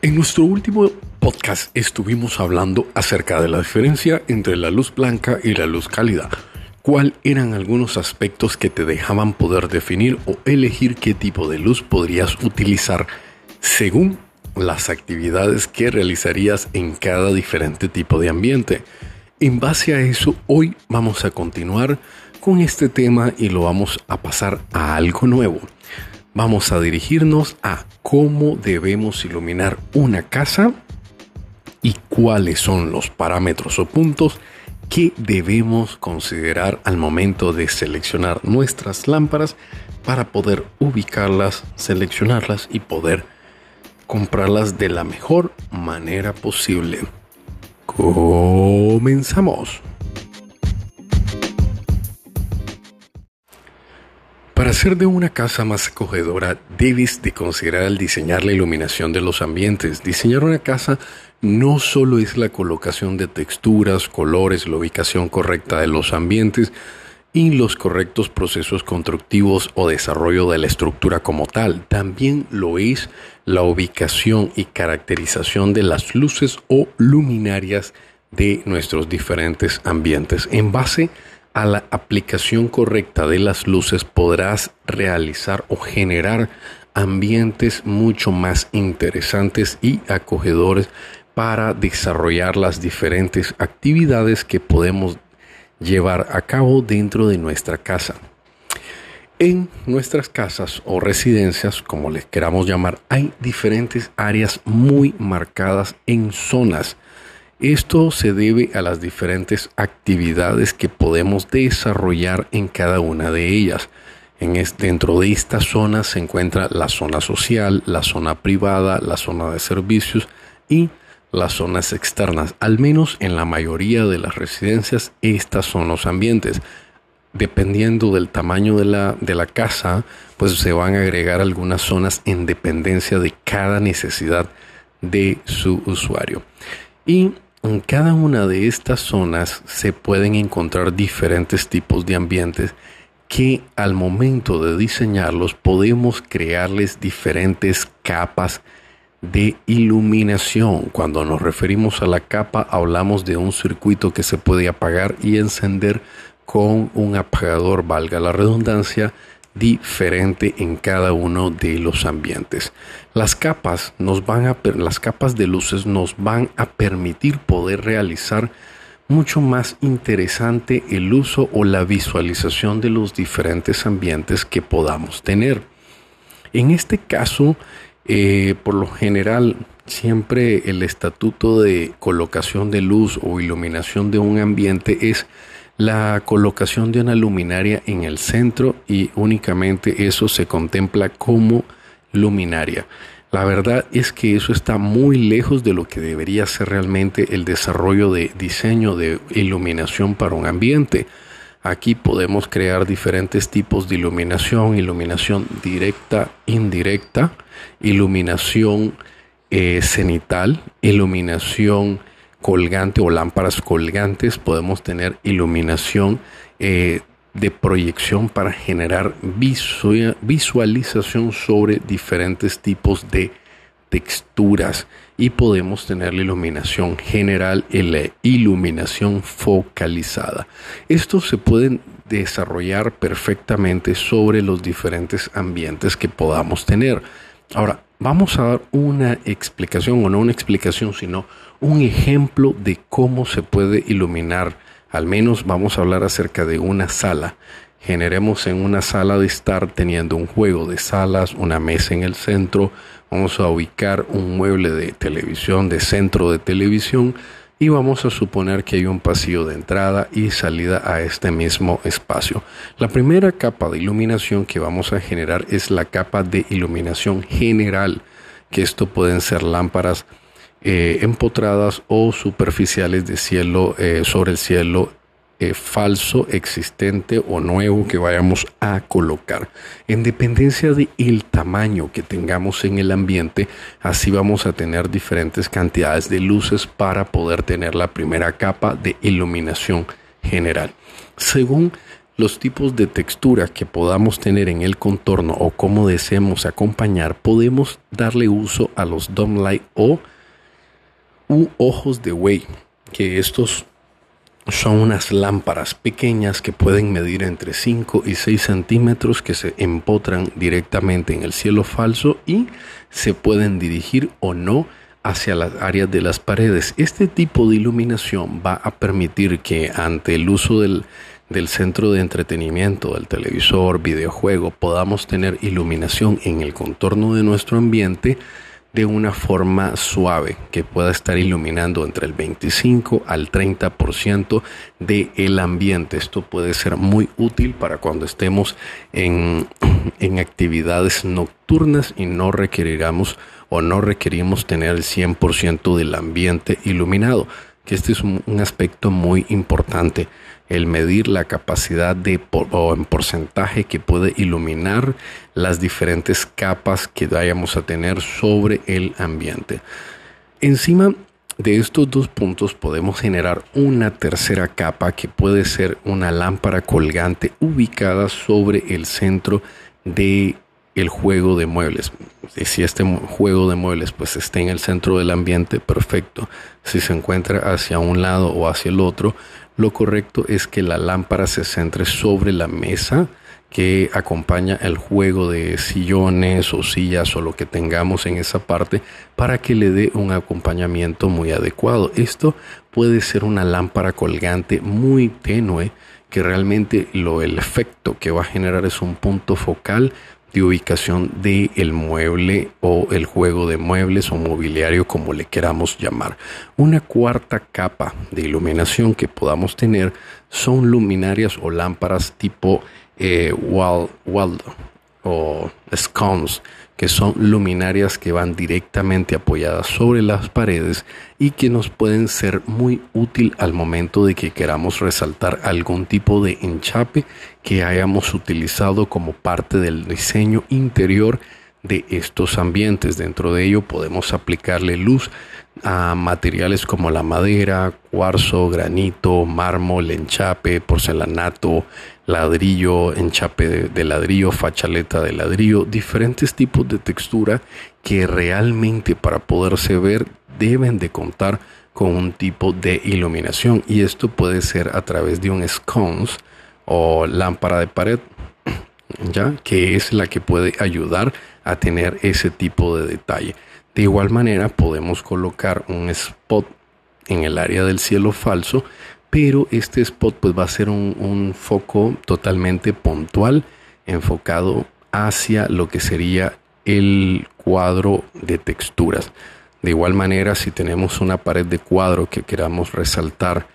En nuestro último podcast estuvimos hablando acerca de la diferencia entre la luz blanca y la luz cálida. ¿Cuáles eran algunos aspectos que te dejaban poder definir o elegir qué tipo de luz podrías utilizar según las actividades que realizarías en cada diferente tipo de ambiente? En base a eso, hoy vamos a continuar con este tema y lo vamos a pasar a algo nuevo vamos a dirigirnos a cómo debemos iluminar una casa y cuáles son los parámetros o puntos que debemos considerar al momento de seleccionar nuestras lámparas para poder ubicarlas, seleccionarlas y poder comprarlas de la mejor manera posible. Comenzamos. Para hacer de una casa más acogedora, debes de considerar al diseñar la iluminación de los ambientes. Diseñar una casa no solo es la colocación de texturas, colores, la ubicación correcta de los ambientes y los correctos procesos constructivos o desarrollo de la estructura como tal. También lo es la ubicación y caracterización de las luces o luminarias de nuestros diferentes ambientes en base a a la aplicación correcta de las luces podrás realizar o generar ambientes mucho más interesantes y acogedores para desarrollar las diferentes actividades que podemos llevar a cabo dentro de nuestra casa. En nuestras casas o residencias, como les queramos llamar, hay diferentes áreas muy marcadas en zonas esto se debe a las diferentes actividades que podemos desarrollar en cada una de ellas. En dentro de esta zona se encuentra la zona social, la zona privada, la zona de servicios y las zonas externas. Al menos en la mayoría de las residencias, estas son los ambientes. Dependiendo del tamaño de la, de la casa, pues se van a agregar algunas zonas en dependencia de cada necesidad de su usuario. Y en cada una de estas zonas se pueden encontrar diferentes tipos de ambientes que al momento de diseñarlos podemos crearles diferentes capas de iluminación. Cuando nos referimos a la capa hablamos de un circuito que se puede apagar y encender con un apagador, valga la redundancia, diferente en cada uno de los ambientes. Las capas nos van a las capas de luces nos van a permitir poder realizar mucho más interesante el uso o la visualización de los diferentes ambientes que podamos tener. En este caso, eh, por lo general, siempre el estatuto de colocación de luz o iluminación de un ambiente es la colocación de una luminaria en el centro y únicamente eso se contempla como luminaria. La verdad es que eso está muy lejos de lo que debería ser realmente el desarrollo de diseño de iluminación para un ambiente. Aquí podemos crear diferentes tipos de iluminación, iluminación directa, indirecta, iluminación eh, cenital, iluminación colgante o lámparas colgantes, podemos tener iluminación eh, de proyección para generar visualización sobre diferentes tipos de texturas y podemos tener la iluminación general y la iluminación focalizada. Esto se puede desarrollar perfectamente sobre los diferentes ambientes que podamos tener. Ahora, vamos a dar una explicación, o no una explicación, sino un ejemplo de cómo se puede iluminar. Al menos vamos a hablar acerca de una sala. Generemos en una sala de estar teniendo un juego de salas, una mesa en el centro. Vamos a ubicar un mueble de televisión, de centro de televisión y vamos a suponer que hay un pasillo de entrada y salida a este mismo espacio. La primera capa de iluminación que vamos a generar es la capa de iluminación general, que esto pueden ser lámparas eh, empotradas o superficiales de cielo eh, sobre el cielo eh, falso, existente o nuevo que vayamos a colocar. En dependencia del el tamaño que tengamos en el ambiente, así vamos a tener diferentes cantidades de luces para poder tener la primera capa de iluminación general. Según los tipos de textura que podamos tener en el contorno o cómo deseemos acompañar, podemos darle uso a los dome light o ojos de Wei, que estos son unas lámparas pequeñas que pueden medir entre 5 y 6 centímetros que se empotran directamente en el cielo falso y se pueden dirigir o no hacia las áreas de las paredes. Este tipo de iluminación va a permitir que ante el uso del del centro de entretenimiento, del televisor, videojuego, podamos tener iluminación en el contorno de nuestro ambiente de una forma suave que pueda estar iluminando entre el 25 al 30% del el ambiente. Esto puede ser muy útil para cuando estemos en, en actividades nocturnas y no requeriramos o no requerimos tener el 100% del ambiente iluminado, que este es un aspecto muy importante el medir la capacidad de o en porcentaje que puede iluminar las diferentes capas que vayamos a tener sobre el ambiente. Encima de estos dos puntos podemos generar una tercera capa que puede ser una lámpara colgante ubicada sobre el centro de el juego de muebles. Si este juego de muebles pues está en el centro del ambiente, perfecto. Si se encuentra hacia un lado o hacia el otro, lo correcto es que la lámpara se centre sobre la mesa que acompaña el juego de sillones o sillas o lo que tengamos en esa parte para que le dé un acompañamiento muy adecuado. Esto puede ser una lámpara colgante muy tenue que realmente lo el efecto que va a generar es un punto focal de ubicación del el mueble o el juego de muebles o mobiliario como le queramos llamar. Una cuarta capa de iluminación que podamos tener son luminarias o lámparas tipo eh, wall, o scones que son luminarias que van directamente apoyadas sobre las paredes y que nos pueden ser muy útil al momento de que queramos resaltar algún tipo de enchape que hayamos utilizado como parte del diseño interior de estos ambientes. Dentro de ello podemos aplicarle luz a materiales como la madera, cuarzo, granito, mármol, enchape, porcelanato, ladrillo, enchape de, ladrillo, fachaleta de ladrillo, diferentes tipos de textura que realmente para poderse ver deben de contar con un tipo de iluminación y esto puede ser a través de un scones o lámpara de pared ya que es la que puede ayudar a tener ese tipo de detalle. De igual manera podemos colocar un spot en el área del cielo falso, pero este spot pues va a ser un, foco totalmente puntual enfocado hacia lo que sería el cuadro de texturas. De igual manera, si tenemos una pared de cuadro que queramos resaltar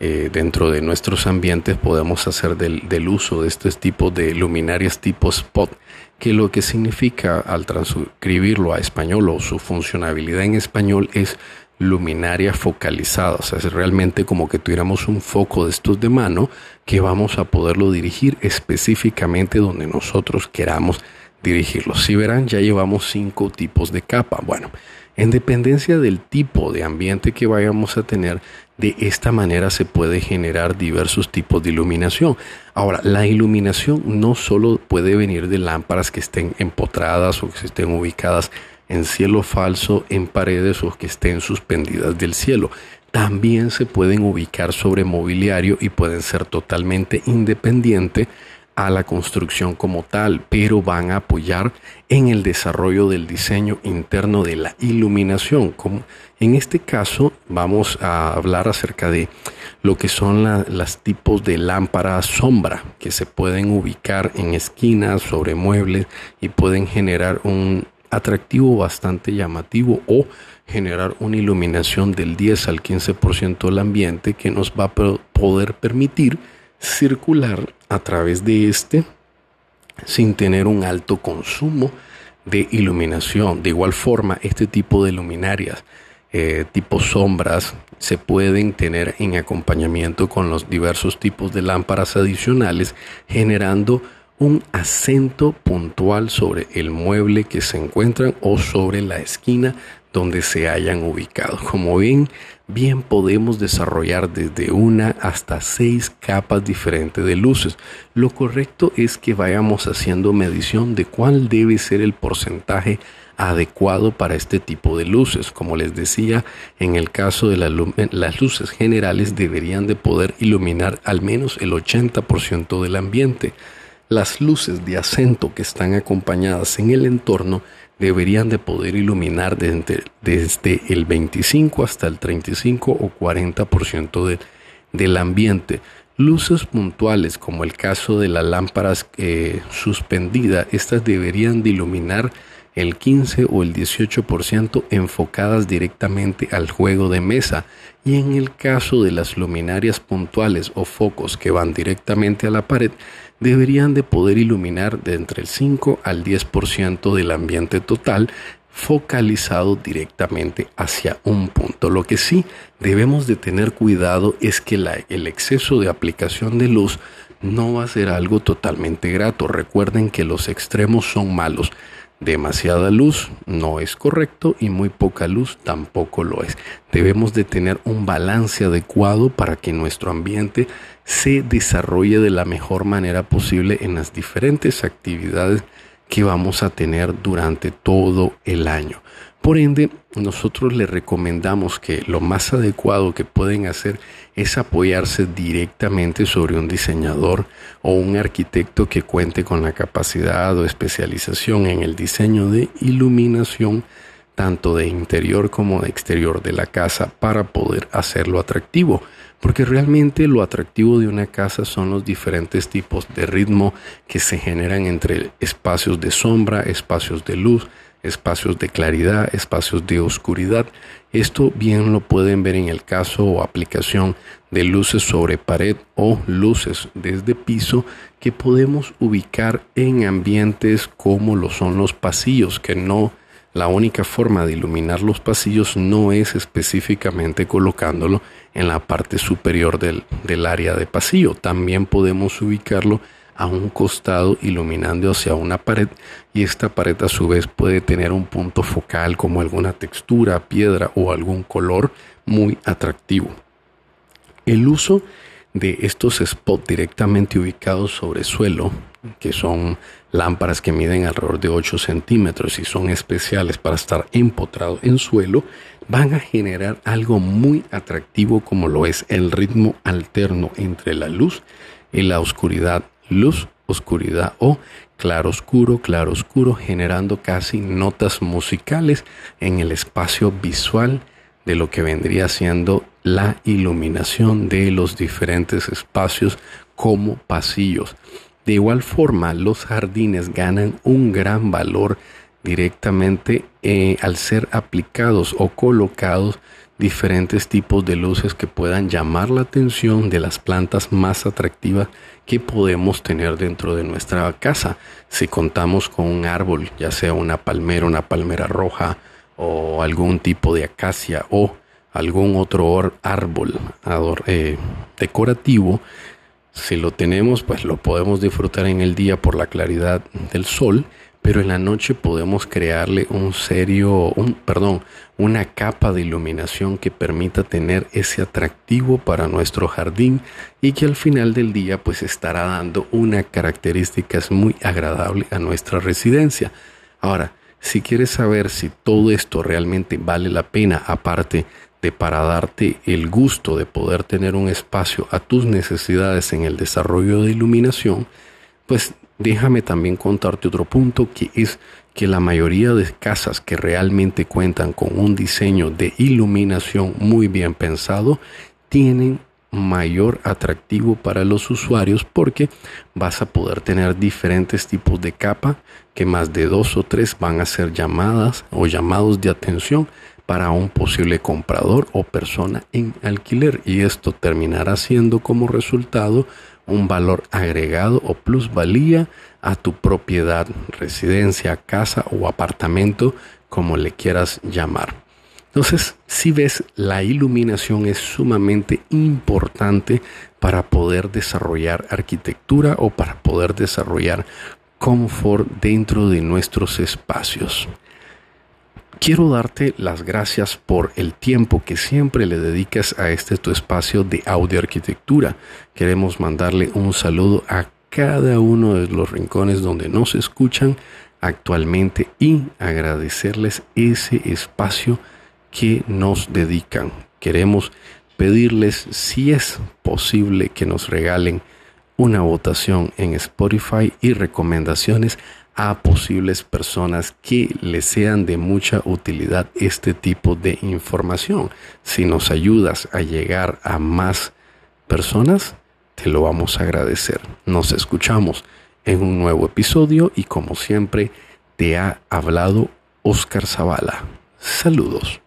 eh, dentro de nuestros ambientes, podemos hacer del, uso de este tipo de luminarias tipo spot que lo que significa al transcribirlo a español o su funcionalidad en español es luminaria focalizada, o sea, es realmente como que tuviéramos un foco de estos de mano que vamos a poderlo dirigir específicamente donde nosotros queramos dirigirlo. Si verán, ya llevamos cinco tipos de capa. Bueno, en dependencia del tipo de ambiente que vayamos a tener, de esta manera se puede generar diversos tipos de iluminación. Ahora, la iluminación no solo puede venir de lámparas que estén empotradas o que estén ubicadas en cielo falso, en paredes o que estén suspendidas del cielo. También se pueden ubicar sobre mobiliario y pueden ser totalmente independientes a la construcción como tal, pero van a apoyar en el desarrollo del diseño interno de la iluminación. Como en este caso vamos a hablar acerca de lo que son las tipos de lámpara sombra que se pueden ubicar en esquinas, sobre muebles y pueden generar un atractivo bastante llamativo o generar una iluminación del 10 al 15% del ambiente que nos va a poder permitir circular a través de este sin tener un alto consumo de iluminación. De igual forma, este tipo de luminarias, eh, tipo sombras, se pueden tener en acompañamiento con los diversos tipos de lámparas adicionales, generando un acento puntual sobre el mueble que se encuentran o sobre la esquina donde se hayan ubicado. Como ven, bien podemos desarrollar desde una hasta seis capas diferentes de luces. Lo correcto es que vayamos haciendo medición de cuál debe ser el porcentaje adecuado para este tipo de luces. Como les decía, en el caso de las luces generales deberían de poder iluminar al menos el 80% del ambiente. Las luces de acento que están acompañadas en el entorno deberían de poder iluminar desde, desde el 25 hasta el 35 o 40% del ambiente. Luces puntuales, como el caso de las lámparas eh, suspendidas, estas deberían de iluminar el 15 o el 18% enfocadas directamente al juego de mesa y en el caso de las luminarias puntuales o focos que van directamente a la pared deberían de poder iluminar de entre el 5 al 10% del ambiente total focalizado directamente hacia un punto. Lo que sí debemos de tener cuidado es que el exceso de aplicación de luz no va a ser algo totalmente grato. Recuerden que los extremos son malos. Demasiada luz no es correcto y muy poca luz tampoco lo es. Debemos de tener un balance adecuado para que nuestro ambiente se desarrolle de la mejor manera posible en las diferentes actividades que vamos a tener durante todo el año. Por ende, nosotros les recomendamos que lo más adecuado que pueden hacer es apoyarse directamente sobre un diseñador o un arquitecto que cuente con la capacidad o especialización en el diseño de iluminación tanto de interior como de exterior de la casa para poder hacerlo atractivo. Porque realmente lo atractivo de una casa son los diferentes tipos de ritmo que se generan entre espacios de sombra, espacios de luz, espacios de claridad, espacios de oscuridad. Esto bien lo pueden ver en el caso o aplicación de luces sobre pared o luces desde piso que podemos ubicar en ambientes como lo son los pasillos, que no la única forma de iluminar los pasillos no es específicamente colocándolo en la parte superior del, del área de pasillo. También podemos ubicarlo a un costado iluminando hacia una pared y esta pared a su vez puede tener un punto focal como alguna textura, piedra o algún color muy atractivo. El uso de estos spots directamente ubicados sobre suelo, que son lámparas que miden alrededor de 8 centímetros y son especiales para estar empotrados en suelo, van a generar algo muy atractivo como lo es el ritmo alterno entre la luz y la oscuridad luz, oscuridad o claro oscuro, claro oscuro, generando casi notas musicales en el espacio visual de lo que vendría siendo la iluminación de los diferentes espacios como pasillos. De igual forma, los jardines ganan un gran valor directamente eh, al ser aplicados o colocados diferentes tipos de luces que puedan llamar la atención de las plantas más atractivas que podemos tener dentro de nuestra casa. Si contamos con un árbol, ya sea una palmera, una palmera roja o algún tipo de acacia o algún otro árbol eh, decorativo, si lo tenemos, pues lo podemos disfrutar en el día por la claridad del sol pero en la noche podemos crearle un serio, un, perdón, una capa de iluminación que permita tener ese atractivo para nuestro jardín y que al final del día pues estará dando una característica muy agradable a nuestra residencia. Ahora, si quieres saber si todo esto realmente vale la pena, aparte de para darte el gusto de poder tener un espacio a tus necesidades en el desarrollo de iluminación, pues Déjame también contarte otro punto que es que la mayoría de casas que realmente cuentan con un diseño de iluminación muy bien pensado tienen mayor atractivo para los usuarios porque vas a poder tener diferentes tipos de capa que más de dos o tres van a ser llamadas o llamados de atención para un posible comprador o persona en alquiler. Y esto terminará siendo como resultado un valor agregado o plusvalía a tu propiedad, residencia, casa o apartamento, como le quieras llamar. Entonces, si ves, la iluminación es sumamente importante para poder desarrollar arquitectura o para poder desarrollar confort dentro de nuestros espacios. Quiero darte las gracias por el tiempo que siempre le dedicas a este tu espacio de audio arquitectura. Queremos mandarle un saludo a cada uno de los rincones donde nos escuchan actualmente y agradecerles ese espacio que nos dedican. Queremos pedirles si es posible que nos regalen una votación en Spotify y recomendaciones a posibles personas que les sean de mucha utilidad este tipo de información. Si nos ayudas a llegar a más personas, te lo vamos a agradecer. Nos escuchamos en un nuevo episodio y como siempre te ha hablado Oscar Zavala. Saludos.